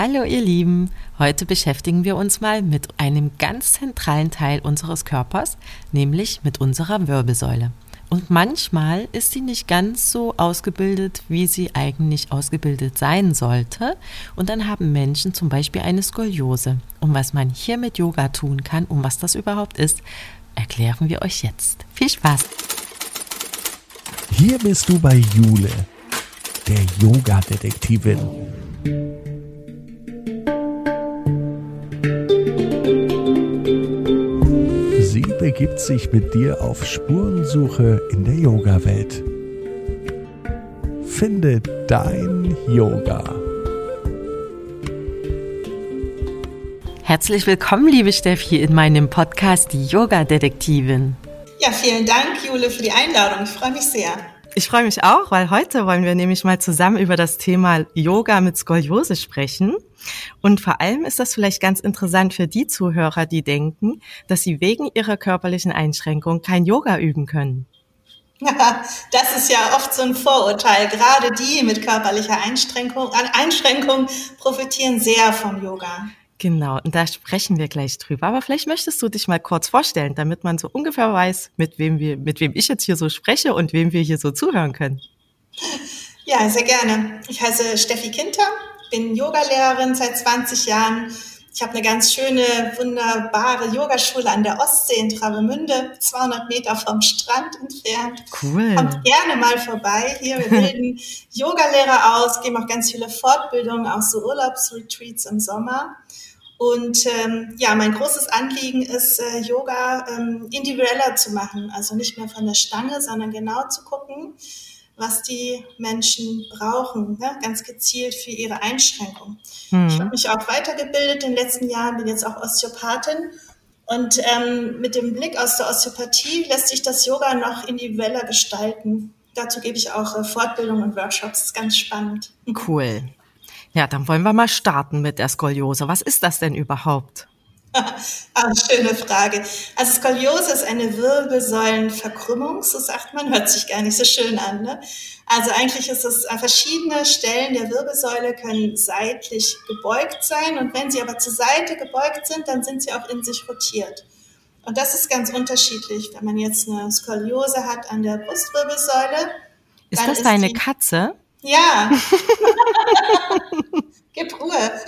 Hallo ihr Lieben, heute beschäftigen wir uns mal mit einem ganz zentralen Teil unseres Körpers, nämlich mit unserer Wirbelsäule. Und manchmal ist sie nicht ganz so ausgebildet, wie sie eigentlich ausgebildet sein sollte. Und dann haben Menschen zum Beispiel eine Skoliose. Und was man hier mit Yoga tun kann, um was das überhaupt ist, erklären wir euch jetzt. Viel Spaß! Hier bist du bei Jule, der Yoga-Detektivin. Begibt sich mit dir auf Spurensuche in der Yoga-Welt. Finde dein Yoga. Herzlich willkommen, liebe Steffi, in meinem Podcast Die Yoga-Detektivin. Ja, vielen Dank, Jule, für die Einladung. Ich freue mich sehr. Ich freue mich auch, weil heute wollen wir nämlich mal zusammen über das Thema Yoga mit Skoliose sprechen. Und vor allem ist das vielleicht ganz interessant für die Zuhörer, die denken, dass sie wegen ihrer körperlichen Einschränkung kein Yoga üben können. Das ist ja oft so ein Vorurteil. Gerade die mit körperlicher Einschränkung, Einschränkung profitieren sehr vom Yoga. Genau, und da sprechen wir gleich drüber. Aber vielleicht möchtest du dich mal kurz vorstellen, damit man so ungefähr weiß, mit wem wir, mit wem ich jetzt hier so spreche und wem wir hier so zuhören können. Ja, sehr gerne. Ich heiße Steffi Kinter, bin Yogalehrerin seit 20 Jahren. Ich habe eine ganz schöne, wunderbare Yogaschule an der Ostsee in Travemünde, 200 Meter vom Strand entfernt. Cool. Kommt gerne mal vorbei. Hier, wir bilden Yogalehrer aus, geben auch ganz viele Fortbildungen, auch so Urlaubsretreats im Sommer. Und ähm, ja, mein großes Anliegen ist, äh, Yoga ähm, individueller zu machen. Also nicht mehr von der Stange, sondern genau zu gucken, was die Menschen brauchen, ne? ganz gezielt für ihre Einschränkung. Mhm. Ich habe mich auch weitergebildet in den letzten Jahren, bin jetzt auch Osteopathin. Und ähm, mit dem Blick aus der Osteopathie lässt sich das Yoga noch individueller gestalten. Dazu gebe ich auch äh, Fortbildungen und Workshops. Das ist ganz spannend. Cool. Ja, dann wollen wir mal starten mit der Skoliose. Was ist das denn überhaupt? ah, schöne Frage. Also Skoliose ist eine Wirbelsäulenverkrümmung, so sagt man, hört sich gar nicht so schön an. Ne? Also eigentlich ist es an verschiedene Stellen der Wirbelsäule können seitlich gebeugt sein und wenn sie aber zur Seite gebeugt sind, dann sind sie auch in sich rotiert. Und das ist ganz unterschiedlich, wenn man jetzt eine Skoliose hat an der Brustwirbelsäule. Ist das ist deine Katze? Ja. Gib Ruhe.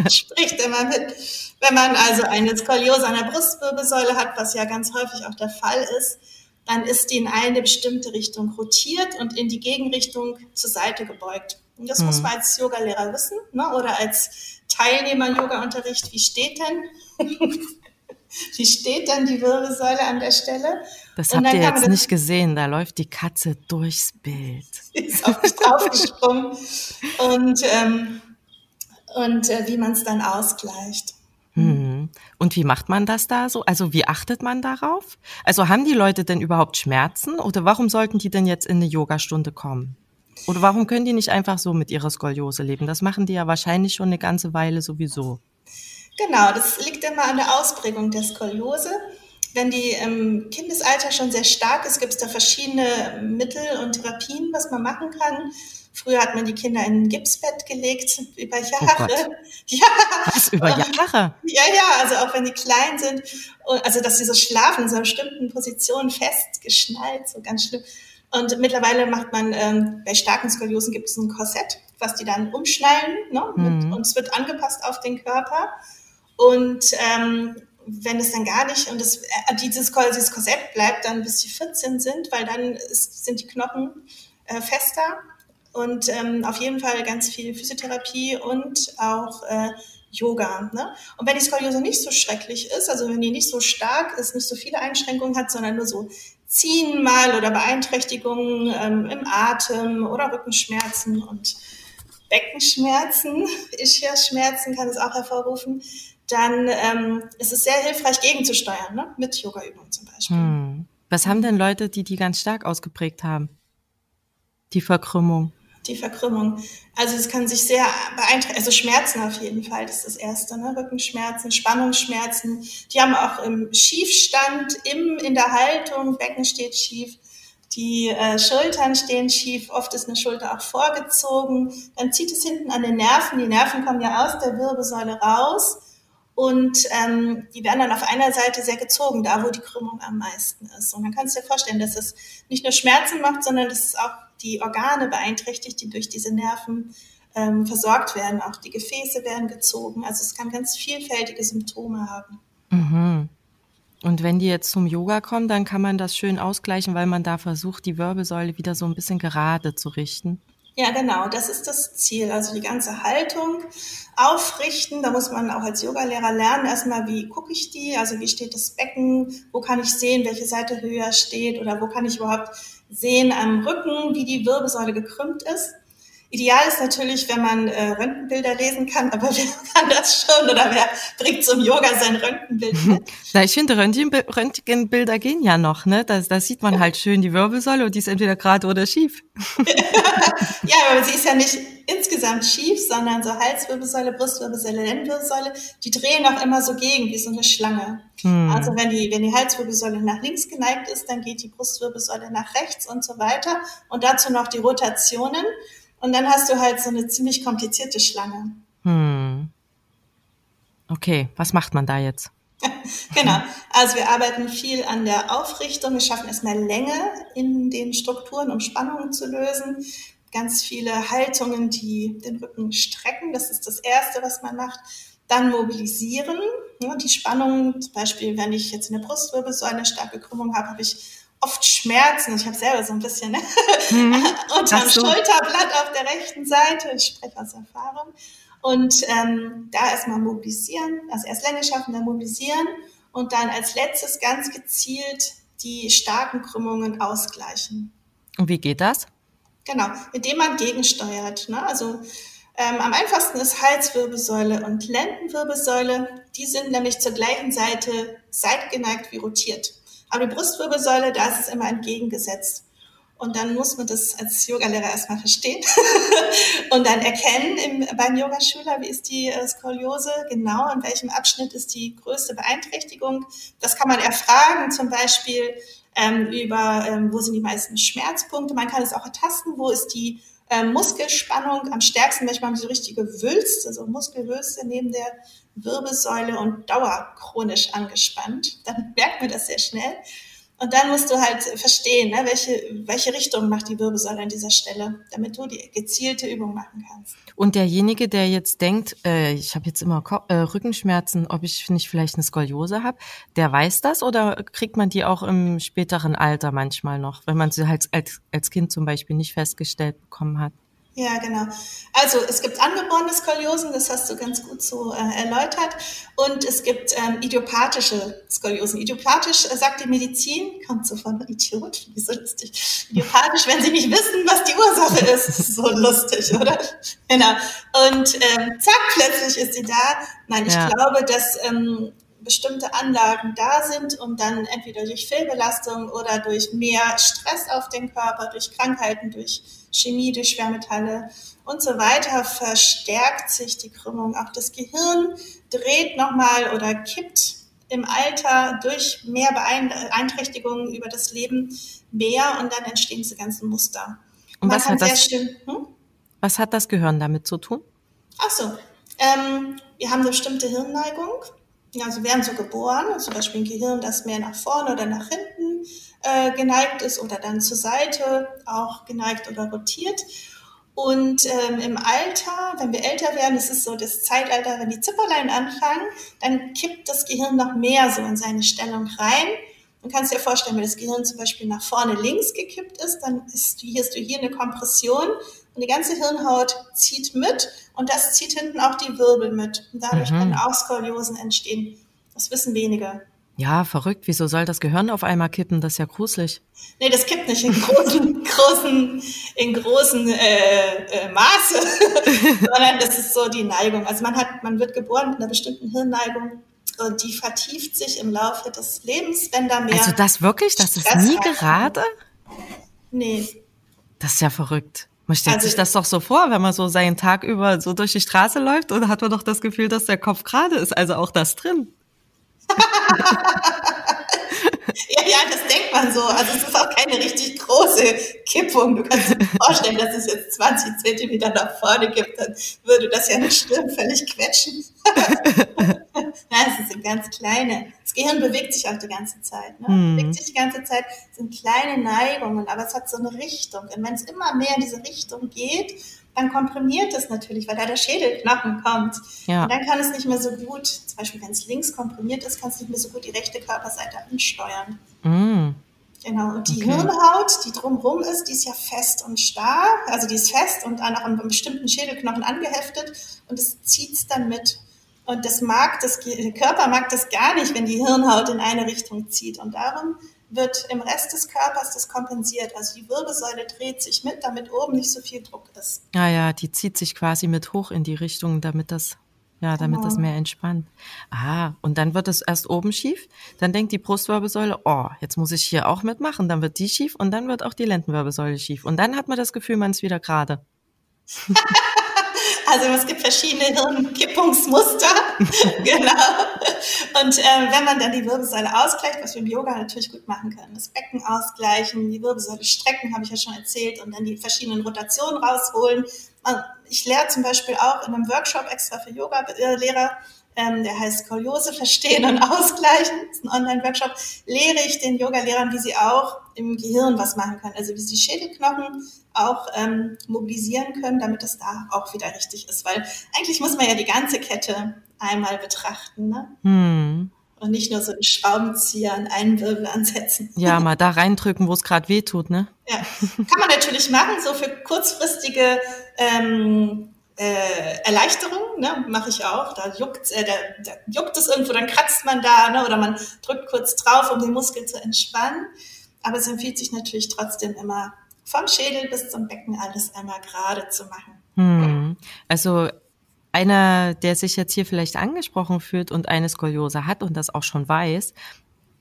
Spricht immer mit. Wenn man also eine Skoliose an der Brustwirbelsäule hat, was ja ganz häufig auch der Fall ist, dann ist die in eine bestimmte Richtung rotiert und in die Gegenrichtung zur Seite gebeugt. Und das hm. muss man als Yogalehrer wissen, ne? oder als Teilnehmer Yoga-Unterricht. Wie steht denn? Wie steht denn die Wirbelsäule an der Stelle? Das habt ihr jetzt nicht gesehen, da läuft die Katze durchs Bild. Ist auf mich draufgesprungen. und ähm, und äh, wie man es dann ausgleicht. Mhm. Und wie macht man das da so? Also wie achtet man darauf? Also haben die Leute denn überhaupt Schmerzen oder warum sollten die denn jetzt in eine Yogastunde kommen? Oder warum können die nicht einfach so mit ihrer Skoliose leben? Das machen die ja wahrscheinlich schon eine ganze Weile sowieso. Genau, das liegt immer an der Ausprägung der Skoliose. Wenn die im Kindesalter schon sehr stark ist, gibt es da verschiedene Mittel und Therapien, was man machen kann. Früher hat man die Kinder in ein Gipsbett gelegt, über oh Jahre. Oh ja. Was, über Jahre? Ja, ja, also auch wenn die klein sind, also dass sie so schlafen in so einer bestimmten Position festgeschnallt, so ganz schlimm. Und mittlerweile macht man, ähm, bei starken Skoliosen gibt es ein Korsett, was die dann umschnallen, ne? Mhm. und es wird angepasst auf den Körper. Und ähm, wenn es dann gar nicht, und das, äh, dieses, dieses Korsett bleibt dann bis sie 14 sind, weil dann ist, sind die Knochen äh, fester und ähm, auf jeden Fall ganz viel Physiotherapie und auch äh, Yoga. Ne? Und wenn die Skoliose nicht so schrecklich ist, also wenn die nicht so stark ist, nicht so viele Einschränkungen hat, sondern nur so Ziehen mal oder Beeinträchtigungen ähm, im Atem oder Rückenschmerzen und Beckenschmerzen, Ischias-Schmerzen kann es auch hervorrufen, dann ähm, ist es sehr hilfreich gegenzusteuern, ne? mit Yoga-Übungen zum Beispiel. Hm. Was haben denn Leute, die die ganz stark ausgeprägt haben? Die Verkrümmung? Die Verkrümmung. Also es kann sich sehr beeinträchtigen, also Schmerzen auf jeden Fall, das ist das Erste, ne? Rückenschmerzen, Spannungsschmerzen. Die haben auch im Schiefstand, im, in der Haltung, Becken steht schief. Die äh, Schultern stehen schief, oft ist eine Schulter auch vorgezogen. Dann zieht es hinten an den Nerven. Die Nerven kommen ja aus der Wirbelsäule raus und ähm, die werden dann auf einer Seite sehr gezogen, da wo die Krümmung am meisten ist. Und dann kannst du dir vorstellen, dass es nicht nur Schmerzen macht, sondern dass es auch die Organe beeinträchtigt, die durch diese Nerven ähm, versorgt werden. Auch die Gefäße werden gezogen. Also es kann ganz vielfältige Symptome haben. Mhm. Und wenn die jetzt zum Yoga kommen, dann kann man das schön ausgleichen, weil man da versucht, die Wirbelsäule wieder so ein bisschen gerade zu richten. Ja, genau, das ist das Ziel. Also die ganze Haltung aufrichten. Da muss man auch als Yogalehrer lernen, erstmal, wie gucke ich die? Also wie steht das Becken? Wo kann ich sehen, welche Seite höher steht? Oder wo kann ich überhaupt sehen am Rücken, wie die Wirbelsäule gekrümmt ist? Ideal ist natürlich, wenn man äh, Röntgenbilder lesen kann, aber wer kann das schon oder wer bringt zum Yoga sein Röntgenbild mit? Na, ich finde, Röntgenbilder gehen ja noch, ne? Da, da sieht man halt schön die Wirbelsäule und die ist entweder gerade oder schief. ja, aber sie ist ja nicht insgesamt schief, sondern so Halswirbelsäule, Brustwirbelsäule, Lendenwirbelsäule, die drehen auch immer so gegen, wie so eine Schlange. Hm. Also wenn die, wenn die Halswirbelsäule nach links geneigt ist, dann geht die Brustwirbelsäule nach rechts und so weiter. Und dazu noch die Rotationen. Und dann hast du halt so eine ziemlich komplizierte Schlange. Hm. Okay, was macht man da jetzt? genau. Also wir arbeiten viel an der Aufrichtung. Wir schaffen erstmal Länge in den Strukturen, um Spannungen zu lösen. Ganz viele Haltungen, die den Rücken strecken. Das ist das Erste, was man macht. Dann mobilisieren. Die Spannungen, zum Beispiel, wenn ich jetzt in der Brustwirbelsäule eine starke Krümmung habe, habe ich oft Schmerzen. Ich habe selber so ein bisschen ne? mhm. unterm so. Schulterblatt auf der rechten Seite. Ich spreche aus Erfahrung. Und ähm, da erstmal mobilisieren, also erst Länge schaffen, dann mobilisieren und dann als letztes ganz gezielt die starken Krümmungen ausgleichen. Und wie geht das? Genau, indem man gegensteuert. Ne? Also ähm, am einfachsten ist Halswirbelsäule und Lendenwirbelsäule. Die sind nämlich zur gleichen Seite seitgeneigt wie rotiert. Aber die Brustwirbelsäule, da ist es immer entgegengesetzt. Und dann muss man das als Yogalehrer erstmal verstehen und dann erkennen im, beim Yogaschüler, wie ist die äh, Skoliose genau, in welchem Abschnitt ist die größte Beeinträchtigung. Das kann man erfragen, zum Beispiel ähm, über, ähm, wo sind die meisten Schmerzpunkte. Man kann es auch ertasten, wo ist die ähm, Muskelspannung am stärksten. Manchmal haben sie so richtige Wülste, also Muskelwülste neben der Wirbelsäule und dauerchronisch angespannt. Dann merkt man das sehr schnell. Und dann musst du halt verstehen, ne, welche, welche Richtung macht die Wirbelsäule an dieser Stelle, damit du die gezielte Übung machen kannst. Und derjenige, der jetzt denkt, äh, ich habe jetzt immer Ko äh, Rückenschmerzen, ob ich nicht vielleicht eine Skoliose habe, der weiß das oder kriegt man die auch im späteren Alter manchmal noch, wenn man sie halt als, als Kind zum Beispiel nicht festgestellt bekommen hat? Ja, genau. Also es gibt angeborene Skoliosen, das hast du ganz gut so äh, erläutert. Und es gibt ähm, idiopathische Skoliosen. Idiopathisch äh, sagt die Medizin, kommt so von Idiot, wie so lustig. Idiopathisch, wenn sie nicht wissen, was die Ursache ist. So lustig, oder? Genau. Und ähm, zack, plötzlich ist sie da. Nein, ich ja. glaube, dass ähm, bestimmte Anlagen da sind, um dann entweder durch Fehlbelastung oder durch mehr Stress auf den Körper, durch Krankheiten, durch Chemie, durch Schwermetalle und so weiter verstärkt sich die Krümmung. Auch das Gehirn dreht nochmal oder kippt im Alter durch mehr Beeinträchtigungen über das Leben mehr und dann entstehen diese ganzen Muster. Und was hat, das, schön, hm? was hat das Gehirn damit zu tun? Ach so, ähm, wir haben eine bestimmte Hirnneigung. Also werden so geboren, zum Beispiel ein Gehirn, das mehr nach vorne oder nach hinten äh, geneigt ist oder dann zur Seite auch geneigt oder rotiert. Und ähm, im Alter, wenn wir älter werden, das ist so das Zeitalter, wenn die Zipperlein anfangen, dann kippt das Gehirn noch mehr so in seine Stellung rein. Du kannst dir vorstellen, wenn das Gehirn zum Beispiel nach vorne links gekippt ist, dann ist, hast du hier eine Kompression und die ganze Hirnhaut zieht mit und das zieht hinten auch die Wirbel mit. Und dadurch mhm. können auch Skoliosen entstehen. Das wissen wenige. Ja, verrückt. Wieso soll das Gehirn auf einmal kippen? Das ist ja gruselig. Nee, das kippt nicht in großen, großen, in großen äh, äh, Maße, sondern das ist so die Neigung. Also man hat, man wird geboren mit einer bestimmten Hirnneigung und die vertieft sich im Laufe des Lebens, wenn da mehr. Also das wirklich? Das ist nie gerade? Nee. Das ist ja verrückt. Man stellt also, sich das doch so vor, wenn man so seinen Tag über so durch die Straße läuft und hat man doch das Gefühl, dass der Kopf gerade ist. Also auch das drin. Ja, ja, das denkt man so. Also es ist auch keine richtig große Kippung. Du kannst dir vorstellen, dass es jetzt 20 Zentimeter nach vorne gibt, dann würde das ja eine Stirn völlig quetschen. Nein, es sind ganz kleine. Das Gehirn bewegt sich auch die ganze Zeit. Ne? Mhm. Bewegt sich die ganze Zeit, es sind kleine Neigungen, aber es hat so eine Richtung. Und wenn es immer mehr in diese Richtung geht, dann komprimiert es natürlich, weil da der Schädelknochen kommt. Ja. Und dann kann es nicht mehr so gut, zum Beispiel wenn es links komprimiert ist, kann es nicht mehr so gut die rechte Körperseite ansteuern. Mm. Genau, und die okay. Hirnhaut, die drumherum ist, die ist ja fest und starr, also die ist fest und an einem bestimmten Schädelknochen angeheftet und es zieht es dann mit. Und das mag, das der Körper mag das gar nicht, wenn die Hirnhaut in eine Richtung zieht. Und darum wird im Rest des Körpers das kompensiert. Also die Wirbelsäule dreht sich mit, damit oben nicht so viel Druck ist. Ja, ja, die zieht sich quasi mit hoch in die Richtung, damit das, ja, damit genau. das mehr entspannt. Ah, und dann wird es erst oben schief. Dann denkt die Brustwirbelsäule, oh, jetzt muss ich hier auch mitmachen. Dann wird die schief und dann wird auch die Lendenwirbelsäule schief. Und dann hat man das Gefühl, man ist wieder gerade. Also es gibt verschiedene Hirnkippungsmuster. genau. Und äh, wenn man dann die Wirbelsäule ausgleicht, was wir im Yoga natürlich gut machen können, das Becken ausgleichen, die Wirbelsäule strecken, habe ich ja schon erzählt, und dann die verschiedenen Rotationen rausholen. Ich lehre zum Beispiel auch in einem Workshop extra für Yoga-Lehrer, ähm, der heißt Skoliose verstehen und ausgleichen. Das ist ein Online-Workshop. Lehre ich den Yoga-Lehrern, wie sie auch im Gehirn was machen können. Also wie sie Schädelknochen auch ähm, mobilisieren können, damit es da auch wieder richtig ist. Weil eigentlich muss man ja die ganze Kette einmal betrachten. Ne? Hm. Und nicht nur so einen Schraubenzieher an einen Wirbel ansetzen. Ja, mal da reindrücken, wo es gerade weh tut, ne? Ja, kann man natürlich machen, so für kurzfristige ähm, äh, Erleichterung, ne, mache ich auch. Da juckt, äh, da, da juckt es irgendwo, dann kratzt man da, ne, oder man drückt kurz drauf, um den Muskel zu entspannen. Aber es empfiehlt sich natürlich trotzdem immer vom Schädel bis zum Becken alles einmal gerade zu machen. Hm. Also einer, der sich jetzt hier vielleicht angesprochen fühlt und eine Skoliose hat und das auch schon weiß,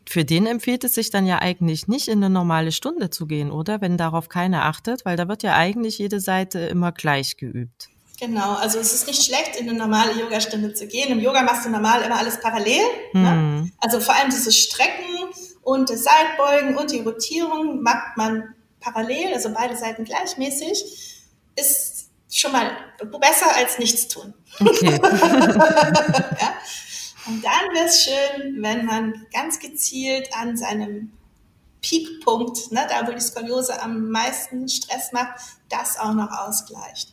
für den empfiehlt es sich dann ja eigentlich nicht in eine normale Stunde zu gehen, oder? Wenn darauf keiner achtet, weil da wird ja eigentlich jede Seite immer gleich geübt. Genau, also es ist nicht schlecht, in eine normale Yogastunde zu gehen. Im Yoga machst du normal immer alles parallel. Mhm. Ne? Hm. Also vor allem dieses Strecken und das Seitbeugen und die Rotierung macht man parallel, also beide Seiten gleichmäßig, ist schon mal besser als nichts tun. Okay. ja? Und dann wäre es schön, wenn man ganz gezielt an seinem Peakpunkt, ne, da wo die Skoliose am meisten Stress macht, das auch noch ausgleicht.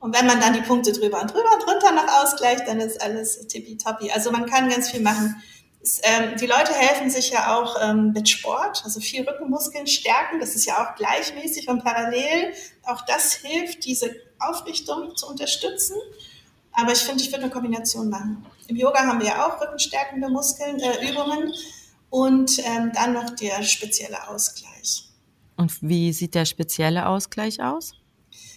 Und wenn man dann die Punkte drüber und drüber und drunter noch ausgleicht, dann ist alles tippitoppi. Also man kann ganz viel machen. Es, ähm, die Leute helfen sich ja auch ähm, mit Sport, also viel Rückenmuskeln stärken. Das ist ja auch gleichmäßig und parallel. Auch das hilft, diese Aufrichtung zu unterstützen. Aber ich finde, ich würde eine Kombination machen. Im Yoga haben wir ja auch rückenstärkende Muskeln, äh, Übungen und ähm, dann noch der spezielle Ausgleich. Und wie sieht der spezielle Ausgleich aus?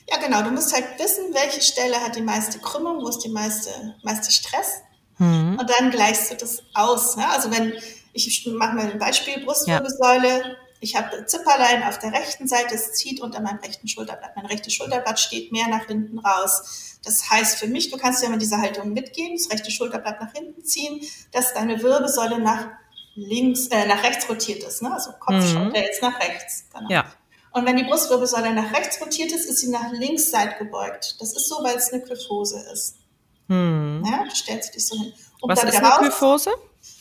Ja, genau. Du musst halt wissen, welche Stelle hat die meiste Krümmung, wo ist die meiste, meiste Stress. Mhm. Und dann gleichst du das aus. Ne? Also wenn, ich mache mal ein Beispiel, Brustwirbelsäule. Ja. Ich habe Zipperlein auf der rechten Seite, es zieht unter meinem rechten Schulterblatt. Mein rechtes Schulterblatt steht mehr nach hinten raus. Das heißt für mich, du kannst ja mal diese Haltung mitgehen, das rechte Schulterblatt nach hinten ziehen, dass deine Wirbelsäule nach links, äh, nach rechts rotiert ist. Ne? Also Kopf mhm. schaut jetzt nach rechts. Genau. Ja. Und wenn die Brustwirbelsäule nach rechts rotiert ist, ist sie nach links seit gebeugt. Das ist so, weil es eine Kyphose ist. Hm. Ja, du stellst dich so hin. Und Was ist eine raus, Kyphose?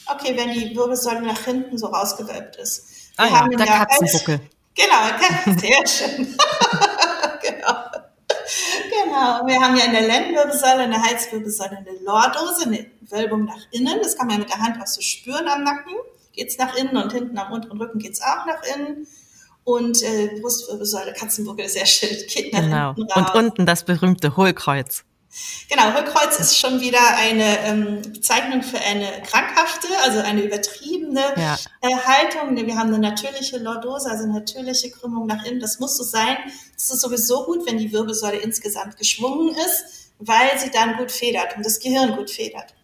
Okay, wenn die Wirbelsäule nach hinten so rausgewölbt ist. Wir ah ja, der Katzenbuckel. Genau, sehr schön. genau. Genau. Wir haben ja in der Lendenwirbelsäule, in der Halswirbelsäule eine Lordose, eine Wölbung nach innen. Das kann man mit der Hand auch so spüren am Nacken. Geht's nach innen und hinten am unteren Rücken geht's auch nach innen und äh, Brustwirbelsäule, Katzenbuckel, sehr schön, geht nach genau. hinten raus. Und unten das berühmte Hohlkreuz. Genau, Hohlkreuz ist schon wieder eine ähm, Bezeichnung für eine krankhafte, also eine übertriebene ja. äh, Haltung. Wir haben eine natürliche Lordose, also eine natürliche Krümmung nach innen. Das muss so sein. Das ist sowieso gut, wenn die Wirbelsäule insgesamt geschwungen ist, weil sie dann gut federt und das Gehirn gut federt.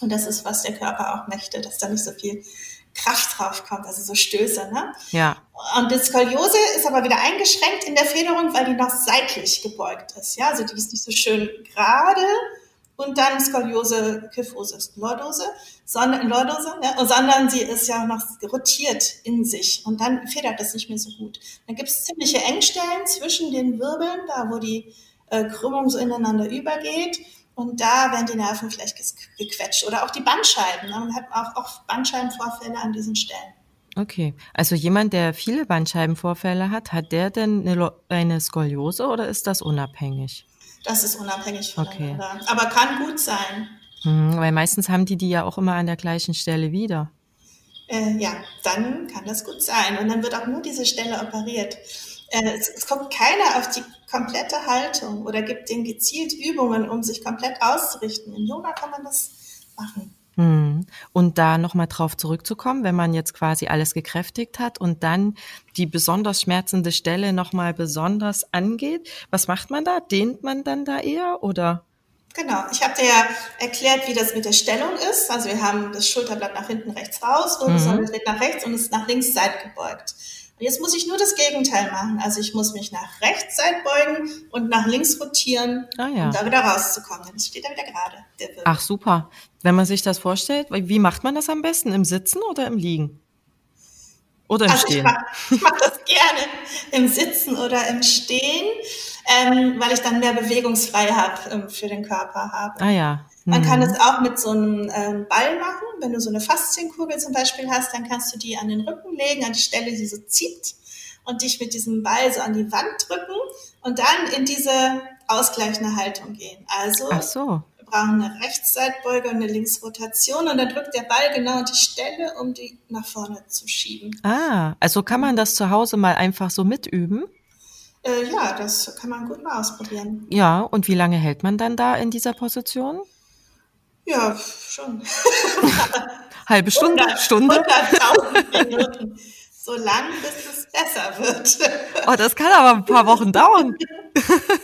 Und das ist, was der Körper auch möchte, dass da nicht so viel Kraft drauf kommt, also so Stöße. Ne? Ja. Und die Skoliose ist aber wieder eingeschränkt in der Federung, weil die noch seitlich gebeugt ist. Ja, also die ist nicht so schön gerade, und dann Skoliose, Kyphose, Lordose, sondern, Lordose, ne? sondern sie ist ja noch rotiert in sich und dann federt das nicht mehr so gut. Dann gibt es ziemliche Engstellen zwischen den Wirbeln, da wo die äh, Krümmung so ineinander übergeht und da werden die Nerven vielleicht gequetscht oder auch die Bandscheiben. Ne? Man hat auch, auch Bandscheibenvorfälle an diesen Stellen. Okay, also jemand, der viele Bandscheibenvorfälle hat, hat der denn eine, eine Skoliose oder ist das unabhängig? Das ist unabhängig voneinander. Okay. Aber kann gut sein. Mhm, weil meistens haben die die ja auch immer an der gleichen Stelle wieder. Äh, ja, dann kann das gut sein. Und dann wird auch nur diese Stelle operiert. Äh, es, es kommt keiner auf die komplette Haltung oder gibt denen gezielt Übungen, um sich komplett auszurichten. Im Yoga kann man das machen. Hm. Und da nochmal drauf zurückzukommen, wenn man jetzt quasi alles gekräftigt hat und dann die besonders schmerzende Stelle nochmal besonders angeht, was macht man da? Dehnt man dann da eher oder? Genau, ich habe dir ja erklärt, wie das mit der Stellung ist. Also wir haben das Schulterblatt nach hinten rechts raus, Wirbelsäule mhm. nach rechts und ist nach links seitgebeugt. Jetzt muss ich nur das Gegenteil machen. Also ich muss mich nach rechts seitbeugen und nach links rotieren, ah, ja. um da wieder rauszukommen. Dann steht er wieder gerade. Ach super. Wenn man sich das vorstellt, wie macht man das am besten? Im Sitzen oder im Liegen? Oder im also Stehen? Ich mache mach das gerne im Sitzen oder im Stehen, ähm, weil ich dann mehr Bewegungsfreiheit ähm, für den Körper habe. Ah ja. Man kann mhm. es auch mit so einem ähm, Ball machen. Wenn du so eine Faszienkugel zum Beispiel hast, dann kannst du die an den Rücken legen, an die Stelle, die so zieht und dich mit diesem Ball so an die Wand drücken und dann in diese ausgleichende Haltung gehen. Also Ach so brauchen eine Rechtsseitbeuge und eine Linksrotation und dann drückt der Ball genau an die Stelle, um die nach vorne zu schieben. Ah, also kann man das zu Hause mal einfach so mitüben? Äh, ja, das kann man gut mal ausprobieren. Ja, und wie lange hält man dann da in dieser Position? Ja, schon. Halbe Stunde, 100, Stunde? 100.000 Minuten so lang, bis es besser wird. Oh, das kann aber ein paar Wochen dauern.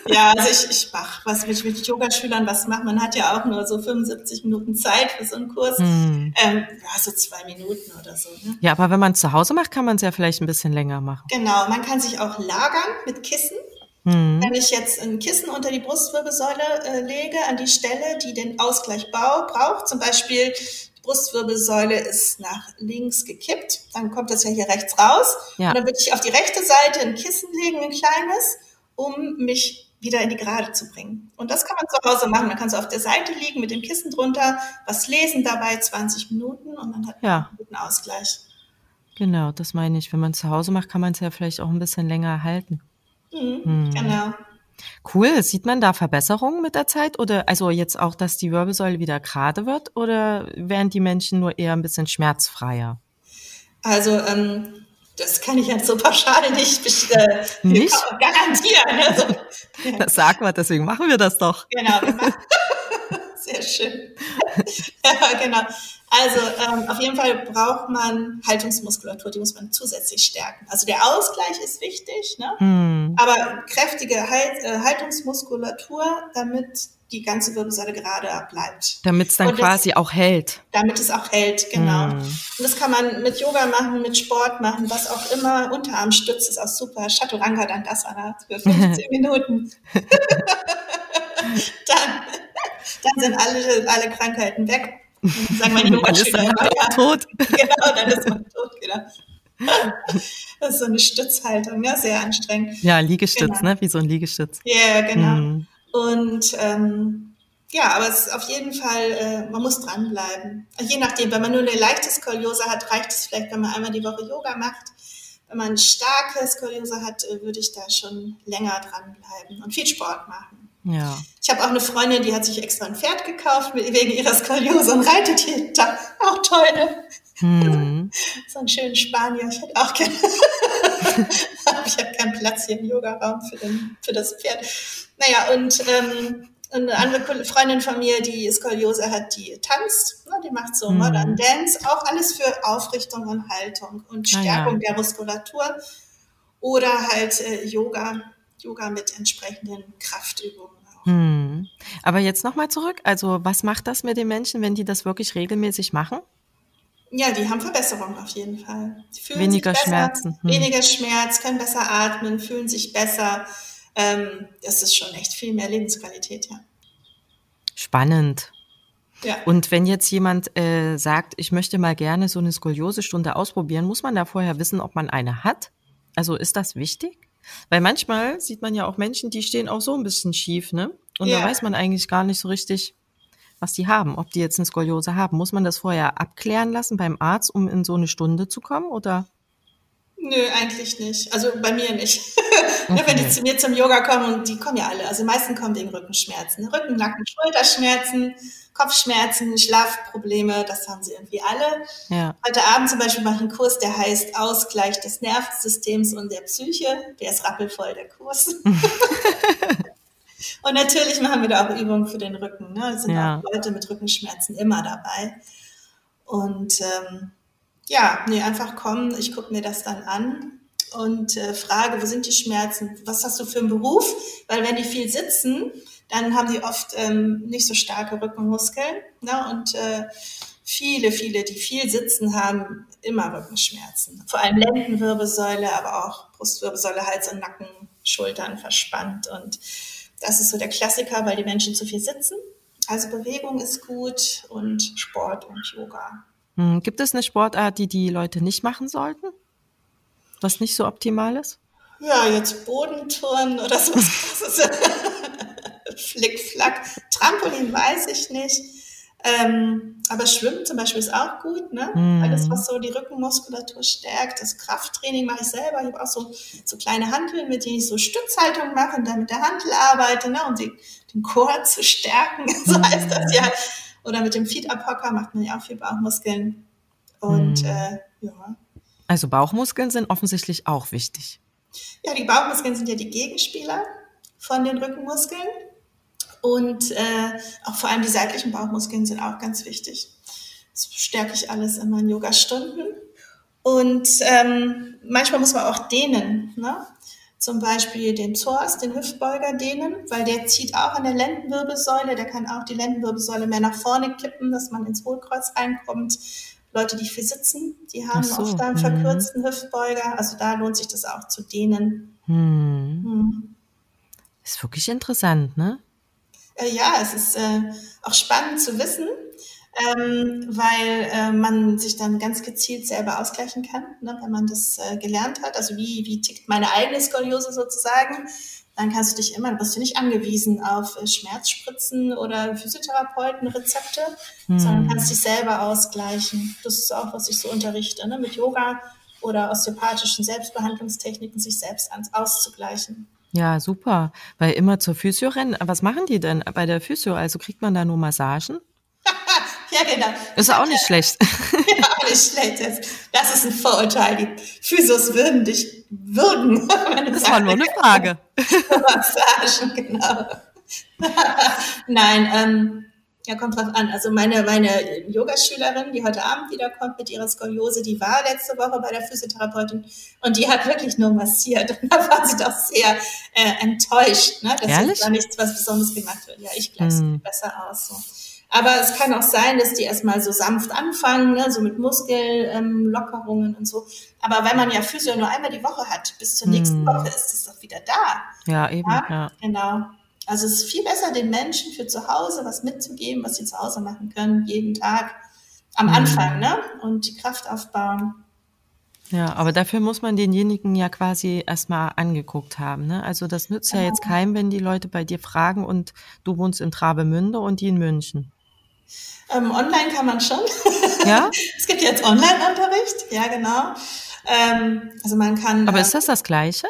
Ja, also ich, ich mache was mit, mit Yogaschülern, was macht. Man hat ja auch nur so 75 Minuten Zeit für so einen Kurs. Hm. Ähm, ja, so zwei Minuten oder so. Ne? Ja, aber wenn man es zu Hause macht, kann man es ja vielleicht ein bisschen länger machen. Genau, man kann sich auch lagern mit Kissen. Hm. Wenn ich jetzt ein Kissen unter die Brustwirbelsäule äh, lege, an die Stelle, die den Ausgleich braucht, zum Beispiel Brustwirbelsäule ist nach links gekippt, dann kommt das ja hier rechts raus. Ja. Und dann würde ich auf die rechte Seite ein Kissen legen, ein kleines, um mich wieder in die Gerade zu bringen. Und das kann man zu Hause machen. Man kann so auf der Seite liegen mit dem Kissen drunter, was lesen dabei, 20 Minuten und dann hat man ja. einen guten Ausgleich. Genau, das meine ich. Wenn man zu Hause macht, kann man es ja vielleicht auch ein bisschen länger halten. Mhm, hm. Genau. Cool. Sieht man da Verbesserungen mit der Zeit? Oder also jetzt auch, dass die Wirbelsäule wieder gerade wird? Oder werden die Menschen nur eher ein bisschen schmerzfreier? Also ähm, das kann ich jetzt so pauschal nicht, äh, nicht? garantieren. Also, das sagt man, deswegen machen wir das doch. Genau, wir. Sehr schön. ja, genau. Also ähm, auf jeden Fall braucht man Haltungsmuskulatur, die muss man zusätzlich stärken. Also der Ausgleich ist wichtig, ne? Hm. Aber kräftige halt, äh, Haltungsmuskulatur, damit die ganze Wirbelsäule gerade bleibt. Damit es dann das, quasi auch hält. Damit es auch hält, genau. Hm. Und das kann man mit Yoga machen, mit Sport machen, was auch immer. Unterarmstütz ist auch super. Chaturanga Dandasana für 15 Minuten. dann, dann sind alle, alle Krankheiten weg. Sagen meine Dann ist man tot. Genau, dann ist man tot, genau. Das ist so eine Stützhaltung, ja, sehr anstrengend. Ja, Liegestütz, genau. ne? Wie so ein Liegestütz. Ja, yeah, genau. Mhm. Und ähm, ja, aber es ist auf jeden Fall, äh, man muss dranbleiben. Je nachdem, wenn man nur eine leichte Skoliose hat, reicht es vielleicht, wenn man einmal die Woche Yoga macht. Wenn man starke Skoliose hat, äh, würde ich da schon länger dranbleiben und viel Sport machen. Ja. Ich habe auch eine Freundin, die hat sich extra ein Pferd gekauft wegen ihrer Skoliose und reitet jeden Tag. Auch toll, ne? Hm. So einen schönen Spanier. Ich hätte auch gerne. ich habe keinen Platz hier im Yogaraum für, den, für das Pferd. Naja, und ähm, eine andere Freundin von mir, die Skoliose hat, die tanzt, ne, die macht so hm. Modern Dance, auch alles für Aufrichtung und Haltung und Stärkung ah, ja. der Muskulatur oder halt äh, Yoga, Yoga mit entsprechenden Kraftübungen. Hm. Aber jetzt nochmal zurück. Also, was macht das mit den Menschen, wenn die das wirklich regelmäßig machen? Ja, die haben Verbesserungen auf jeden Fall. weniger besser, Schmerzen. Hm. Weniger Schmerz, können besser atmen, fühlen sich besser. Ähm, das ist schon echt viel mehr Lebensqualität, ja. Spannend. Ja. Und wenn jetzt jemand äh, sagt, ich möchte mal gerne so eine Skoliosestunde ausprobieren, muss man da vorher wissen, ob man eine hat? Also ist das wichtig? Weil manchmal sieht man ja auch Menschen, die stehen auch so ein bisschen schief, ne? Und Ja. da weiß man eigentlich gar nicht so richtig, was die haben, ob die jetzt eine Skoliose haben. Muss man das vorher abklären lassen beim Arzt, um in so eine Stunde zu kommen? Oder? Nö, eigentlich nicht. Also bei mir nicht. Ne, Wenn die zu mir zum Yoga kommen, und die kommen ja alle, also die meisten kommen wegen Rückenschmerzen. Rücken, Nacken, Schulterschmerzen, Kopfschmerzen, Schlafprobleme, das haben sie irgendwie alle. Ja. Heute Abend zum Beispiel mache ich einen Kurs, der heißt Ausgleich des Nervensystems und der Psyche. Der ist rappelvoll, der Kurs. und natürlich machen wir da auch Übungen für den Rücken. Ne? Es sind Ja. auch Leute mit Rückenschmerzen immer dabei. Und ähm, ja, nee, einfach kommen, ich gucke mir das dann an und äh, frage, wo sind die Schmerzen, was hast du für einen Beruf? Weil wenn die viel sitzen, dann haben die oft ähm, nicht so starke Rückenmuskeln. Ne? Und äh, viele, viele, die viel sitzen, haben immer Rückenschmerzen. Vor allem Lendenwirbelsäule, aber auch Brustwirbelsäule, Hals und Nacken, Schultern verspannt. Und das ist so der Klassiker, weil die Menschen zu viel sitzen. Also Bewegung ist gut und Sport und Yoga. Hm, gibt es eine Sportart, die die Leute nicht machen sollten? Was nicht so optimal ist? Ja, jetzt Bodenturnen oder so was krasses. Flickflack. Trampolin weiß ich nicht. Ähm, aber Schwimmen zum Beispiel ist auch gut, ne? Mhm. Alles, was so die Rückenmuskulatur stärkt. Das Krafttraining mache ich selber. Ich habe auch so, so kleine Hanteln, mit denen ich so Stützhaltung mache und dann mit der Hantel arbeite, ne? Um die, den Chor zu stärken, so heißt das ja. Oder mit dem Feed-Up-Hocker macht man ja auch viel Bauchmuskeln. Und Mhm. äh, ja, Also Bauchmuskeln sind offensichtlich auch wichtig. Ja, die Bauchmuskeln sind ja die Gegenspieler von den Rückenmuskeln. Und äh, auch vor allem die seitlichen Bauchmuskeln sind auch ganz wichtig. Das stärke ich alles in meinen Yoga-Stunden. Und ähm, manchmal muss man auch dehnen. Ne? Zum Beispiel den Psoas, den Hüftbeuger dehnen, weil der zieht auch an der Lendenwirbelsäule. Der kann auch die Lendenwirbelsäule mehr nach vorne kippen, dass man ins Hohlkreuz reinkommt. Leute, die viel sitzen, die haben so, oft einen mhm. verkürzten Hüftbeuger. Also da lohnt sich das auch zu dehnen. Hm. Hm. Ist wirklich interessant, ne? Äh, ja, es ist äh, auch spannend zu wissen, ähm, weil äh, man sich dann ganz gezielt selber ausgleichen kann, ne, wenn man das äh, gelernt hat. Also wie, wie tickt meine eigene Skoliose sozusagen? Dann kannst du dich immer, bist du nicht angewiesen auf äh, Schmerzspritzen oder Physiotherapeutenrezepte, sondern kannst dich selber ausgleichen. Das ist auch, was ich so unterrichte, ne, mit Yoga oder osteopathischen Selbstbehandlungstechniken, sich selbst ans, auszugleichen. Ja, super. Weil immer zur Physio rennen. Was machen die denn bei der Physio? Also kriegt man da nur Massagen? Ja, genau. Ist auch nicht schlecht. Ja, nicht schlecht. Das ist ein Vorurteil. Die Physios würden dich du Das war nur eine Frage. Massagen, genau. Nein, ähm, ja, kommt drauf an. Also meine, meine Yogaschülerin, die heute Abend wiederkommt mit ihrer Skoliose, die war letzte Woche bei der Physiotherapeutin und die hat wirklich nur massiert. Und da war sie doch sehr äh, enttäuscht, ne? dass Ehrlich? da nichts was Besonderes gemacht wird. Ja, ich gleich Hm. besser aus. So. Aber es kann auch sein, dass die erstmal so sanft anfangen, ne? so mit Muskellockerungen ähm, und so. Aber wenn man ja Physio nur einmal die Woche hat, bis zur nächsten Hm. Woche ist es doch wieder da. Ja, eben, Ja, ja. genau. Also es ist viel besser, den Menschen für zu Hause was mitzugeben, was sie zu Hause machen können, jeden Tag am Mhm. Anfang, ne? Und die Kraft aufbauen. Ja, aber dafür muss man denjenigen ja quasi erstmal angeguckt haben. Ne? Also das nützt ja jetzt keinem, wenn die Leute bei dir fragen und du wohnst in Travemünde und die in München. Ähm, online kann man schon. Ja? es gibt jetzt Online-Unterricht, ja genau. Ähm, also man kann. Aber äh, ist das das Gleiche?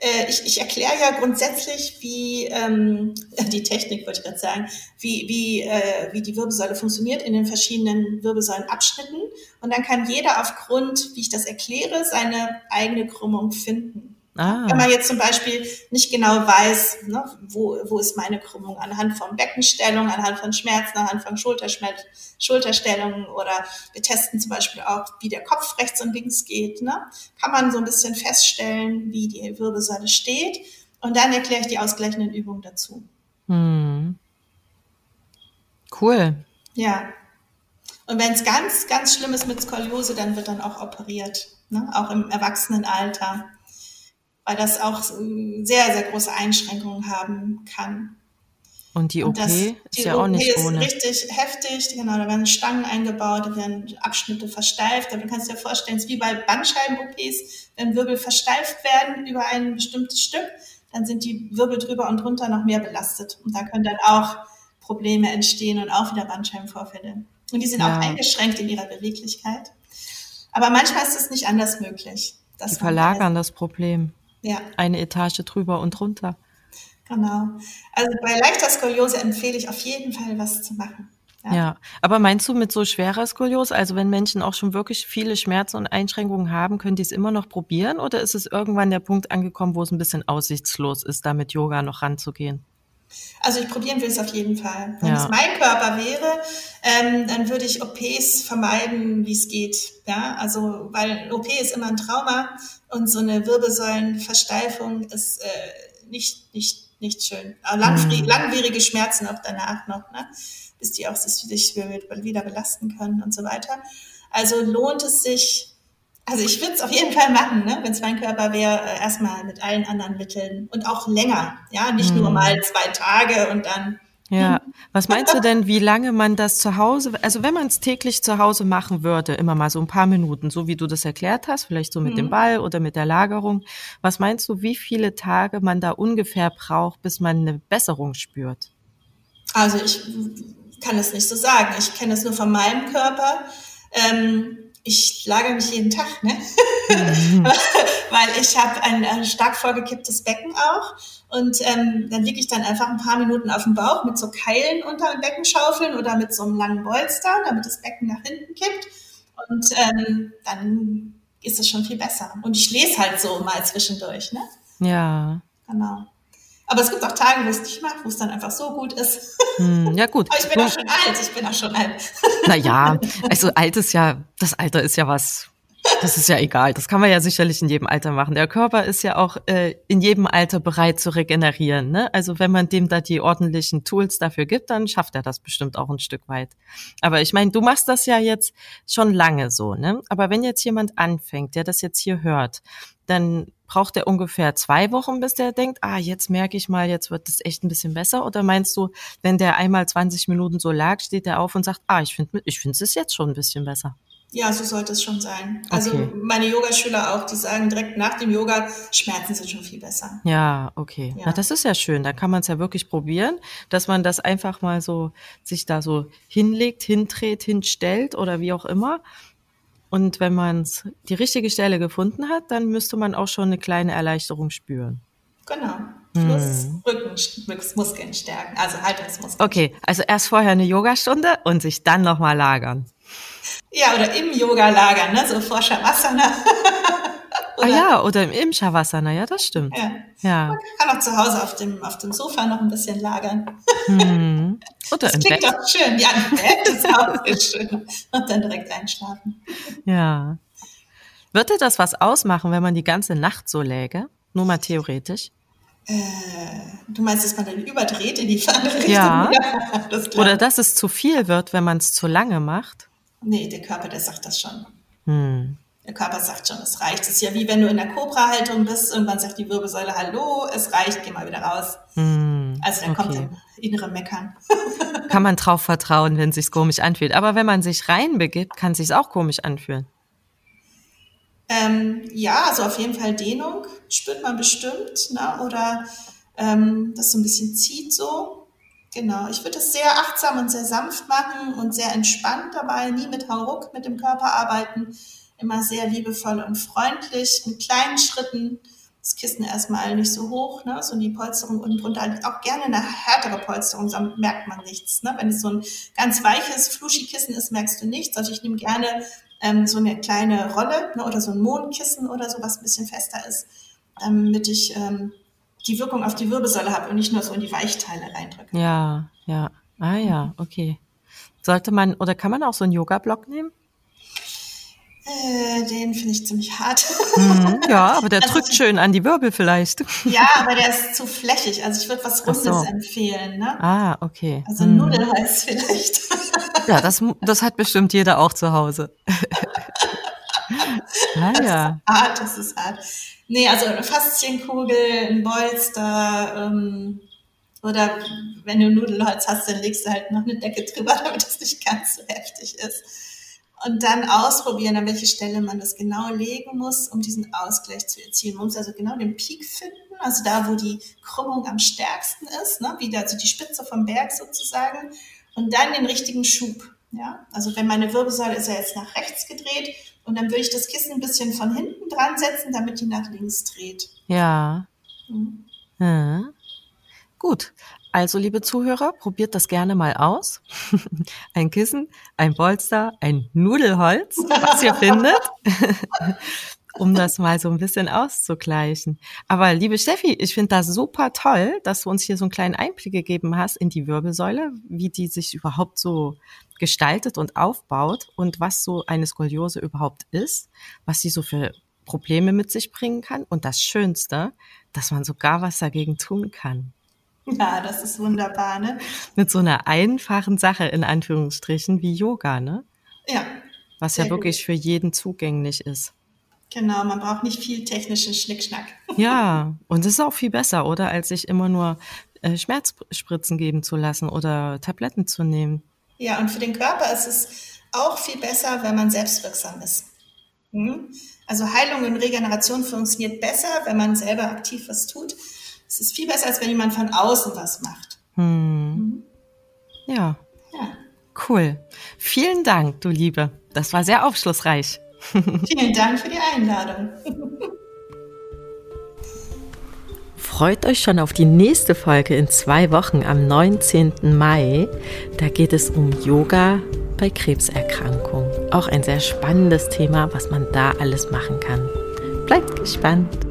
Äh, ich, ich erkläre ja grundsätzlich, wie ähm, die Technik, wollte ich gerade sagen, wie, wie, äh, wie die Wirbelsäule funktioniert in den verschiedenen Wirbelsäulenabschnitten. Und dann kann jeder aufgrund, wie ich das erkläre, seine eigene Krümmung finden. Wenn Ah, man jetzt zum Beispiel nicht genau weiß, ne, wo, wo ist meine Krümmung, anhand von Beckenstellung, anhand von Schmerzen, anhand von Schulterschmerz, Schulterstellungen oder wir testen zum Beispiel auch, wie der Kopf rechts und links geht, ne, kann man so ein bisschen feststellen, wie die Wirbelsäule steht und dann erkläre ich die ausgleichenden Übungen dazu. hm. Cool. Ja. Und wenn es ganz, ganz schlimm ist mit Skoliose, dann wird dann auch operiert, ne? auch im Erwachsenenalter, weil das auch ähm, sehr, sehr große Einschränkungen haben kann. Und die OP Und das- ist die ja auch OP nicht ist ohne. richtig heftig, genau, da werden Stangen eingebaut, da werden Abschnitte versteift. Aber du kannst dir vorstellen, es ist wie bei Bandscheiben-OPs, wenn Wirbel versteift werden über ein bestimmtes Stück, dann sind die Wirbel drüber und drunter noch mehr belastet. Und da können dann auch Probleme entstehen und auch wieder Bandscheibenvorfälle. Und die sind Ja. auch eingeschränkt in ihrer Beweglichkeit. Aber manchmal ist es nicht anders möglich. Die verlagern das Problem. Ja, Eine Etage drüber und drunter. genau. Also bei leichter Skoliose empfehle ich auf jeden Fall was zu machen. Ja. Aber meinst du mit so schwerer Skoliose, also wenn Menschen auch schon wirklich viele Schmerzen und Einschränkungen haben, können die es immer noch probieren oder ist es irgendwann der Punkt angekommen, wo es ein bisschen aussichtslos ist, da mit Yoga noch ranzugehen? Also ich probieren will es auf jeden Fall. Wenn Ja. es mein Körper wäre, ähm, dann würde ich OPs vermeiden, wie es geht. Ja, also weil OP ist immer ein Trauma und so eine Wirbelsäulenversteifung ist äh, nicht nicht nicht schön. Aber Langfri langwierige Schmerzen auch danach noch, ne? bis die auch sich wieder belasten können und so weiter. Also lohnt es sich. Also ich würde es auf jeden Fall machen, ne? wenn es mein Körper wäre, äh, erstmal mit allen anderen Mitteln und auch länger. Ja, nicht nur mal zwei Tage und dann. Ja, was meinst du denn, wie lange man das zu Hause, also wenn man es täglich zu Hause machen würde, immer mal so ein paar Minuten, so wie du das erklärt hast, vielleicht so mit dem Ball oder mit der Lagerung, was meinst du, wie viele Tage man da ungefähr braucht, bis man eine Besserung spürt? Also ich kann es nicht so sagen. Ich kenne es nur von meinem Körper. Ähm, ich lagere mich jeden Tag, ne? weil ich habe ein, ein stark vorgekipptes Becken auch. Und ähm, dann liege ich dann einfach ein paar Minuten auf dem Bauch mit so Keilen unter dem Becken schaufeln oder mit so einem langen Bolster, damit das Becken nach hinten kippt. Und ähm, dann ist es schon viel besser. Und ich lese halt so mal zwischendurch, ne? Ja. Genau. Aber es gibt auch Tage, wo es nicht macht, wo es dann einfach so gut ist. Hm, ja gut. Aber ich bin auch schon alt, ich bin auch schon alt. Naja, also alt ist ja, das Alter ist ja was, das ist ja egal. Das kann man ja sicherlich in jedem Alter machen. Der Körper ist ja auch äh, in jedem Alter bereit zu regenerieren. Ne? Also wenn man dem da die ordentlichen Tools dafür gibt, dann schafft er das bestimmt auch ein Stück weit. Aber ich meine, du machst das ja jetzt schon lange so. Ne? Aber wenn jetzt jemand anfängt, der das jetzt hier hört, dann braucht er ungefähr zwei Wochen, bis der denkt, ah, jetzt merke ich mal, jetzt wird es echt ein bisschen besser? Oder meinst du, wenn der einmal 20 Minuten so lag, steht er auf und sagt, ah, ich finde ich finde es jetzt schon ein bisschen besser? Ja, so sollte es schon sein. Also Okay. meine Yogaschüler auch, die sagen direkt nach dem Yoga, Schmerzen sind schon viel besser. Ja, okay. Ja. Na, das ist ja schön. Da kann man es ja wirklich probieren, dass man das einfach mal so sich da so hinlegt, hindreht, hinstellt oder wie auch immer. Und wenn man die richtige Stelle gefunden hat, dann müsste man auch schon eine kleine Erleichterung spüren. Genau. Hm. Plus Rückenmuskeln stärken, also Haltungsmuskeln. Okay, also erst vorher eine Yogastunde und sich dann nochmal lagern. Ja, oder im Yoga lagern, ne? so vor Shavasana. Ah ja, oder im, im Shavasana, ja, das stimmt. Ja. Ja. Kann auch zu Hause auf dem, auf dem Sofa noch ein bisschen lagern. Hm. Oder Das im klingt Bett. doch schön. Ja, im Bett ist auch sehr schön. Und dann direkt einschlafen. Ja. Würde das was ausmachen, wenn man die ganze Nacht so läge? Nur mal theoretisch. Du meinst, dass man dann überdreht in die andere Richtung? Ja. das glaub Oder dass es zu viel wird, wenn man es zu lange macht? Nee, der Körper, der sagt das schon. Hm. Der Körper sagt schon, es reicht. Es ist ja wie wenn du in der Cobra-Haltung bist, irgendwann sagt die Wirbelsäule, hallo, es reicht, geh mal wieder raus. Hm. Also dann kommt Okay. der innere Meckern. Kann man drauf vertrauen, wenn es sich komisch anfühlt. Aber wenn man sich reinbegibt, kann es sich auch komisch anfühlen. Ähm, ja, also auf jeden Fall Dehnung spürt man bestimmt, ne? oder ähm, das so ein bisschen zieht so. Genau, ich würde es sehr achtsam und sehr sanft machen und sehr entspannt dabei, nie mit Hauruck mit dem Körper arbeiten, immer sehr liebevoll und freundlich, mit kleinen Schritten. Das Kissen erstmal nicht so hoch, ne? so die Polsterung unten drunter. Auch gerne eine härtere Polsterung, sonst merkt man nichts. Ne? Wenn es so ein ganz weiches Fluschi-Kissen ist, merkst du nichts. Also ich nehme gerne ähm, so eine kleine Rolle ne? oder so ein Mondkissen oder so, was ein bisschen fester ist, damit ich ähm, die Wirkung auf die Wirbelsäule habe und nicht nur so in die Weichteile reindrücke. Ja, ja. Ah ja, okay. Sollte man oder kann man auch so einen Yoga-Block nehmen? Äh, den finde ich ziemlich hart. Mhm, ja, aber der Also drückt schön an die Wirbel vielleicht. ja, aber der ist zu flächig. Also ich würde was Rundes so. empfehlen. Ne? Ah, okay. Also Hm. Nudelholz vielleicht. Ja, das, das hat bestimmt jeder auch zu Hause. ah ja. Hart, das ist hart. Nee, also eine Faszienkugel, ein Bolster, ähm, Oder wenn du Nudelholz hast, dann legst du halt noch eine Decke drüber, damit es nicht ganz so heftig ist. Und dann ausprobieren, an welche Stelle man das genau legen muss, um diesen Ausgleich zu erzielen. Man muss also genau den Peak finden, also da, wo die Krümmung am stärksten ist, ne? wieder also die Spitze vom Berg sozusagen, und dann den richtigen Schub. Ja? Also wenn meine Wirbelsäule ist ja jetzt nach rechts gedreht, und dann würde ich das Kissen ein bisschen von hinten dran setzen, damit die nach links dreht. Ja. Mhm. ja. Gut. Also, liebe Zuhörer, probiert das gerne mal aus. ein Kissen, ein Polster, ein Nudelholz, was ihr findet, um das mal so ein bisschen auszugleichen. Aber liebe Steffi, ich finde das super toll, dass du uns hier so einen kleinen Einblick gegeben hast in die Wirbelsäule, wie die sich überhaupt so gestaltet und aufbaut und was so eine Skoliose überhaupt ist, was sie so für Probleme mit sich bringen kann und das Schönste, dass man sogar was dagegen tun kann. Ja, das ist wunderbar, ne? Mit so einer einfachen Sache in Anführungsstrichen wie Yoga, ne? Ja. Was ja wirklich gut. für jeden zugänglich ist. Genau, man braucht nicht viel technischen Schnickschnack. Ja, und es ist auch viel besser, oder? Als sich immer nur äh, Schmerzspritzen geben zu lassen oder Tabletten zu nehmen. Ja, und für den Körper ist es auch viel besser, wenn man selbstwirksam ist. Hm? Also Heilung und Regeneration funktioniert besser, wenn man selber aktiv was tut. Es ist viel besser, als wenn jemand von außen was macht. Hm. Mhm. Ja. Ja. Cool. Vielen Dank, du Liebe. Das war sehr aufschlussreich. Vielen Dank für die Einladung. Freut euch schon auf die nächste Folge in zwei Wochen am 19. Mai. Da geht es um Yoga bei Krebserkrankungen. Auch ein sehr spannendes Thema, was man da alles machen kann. Bleibt gespannt.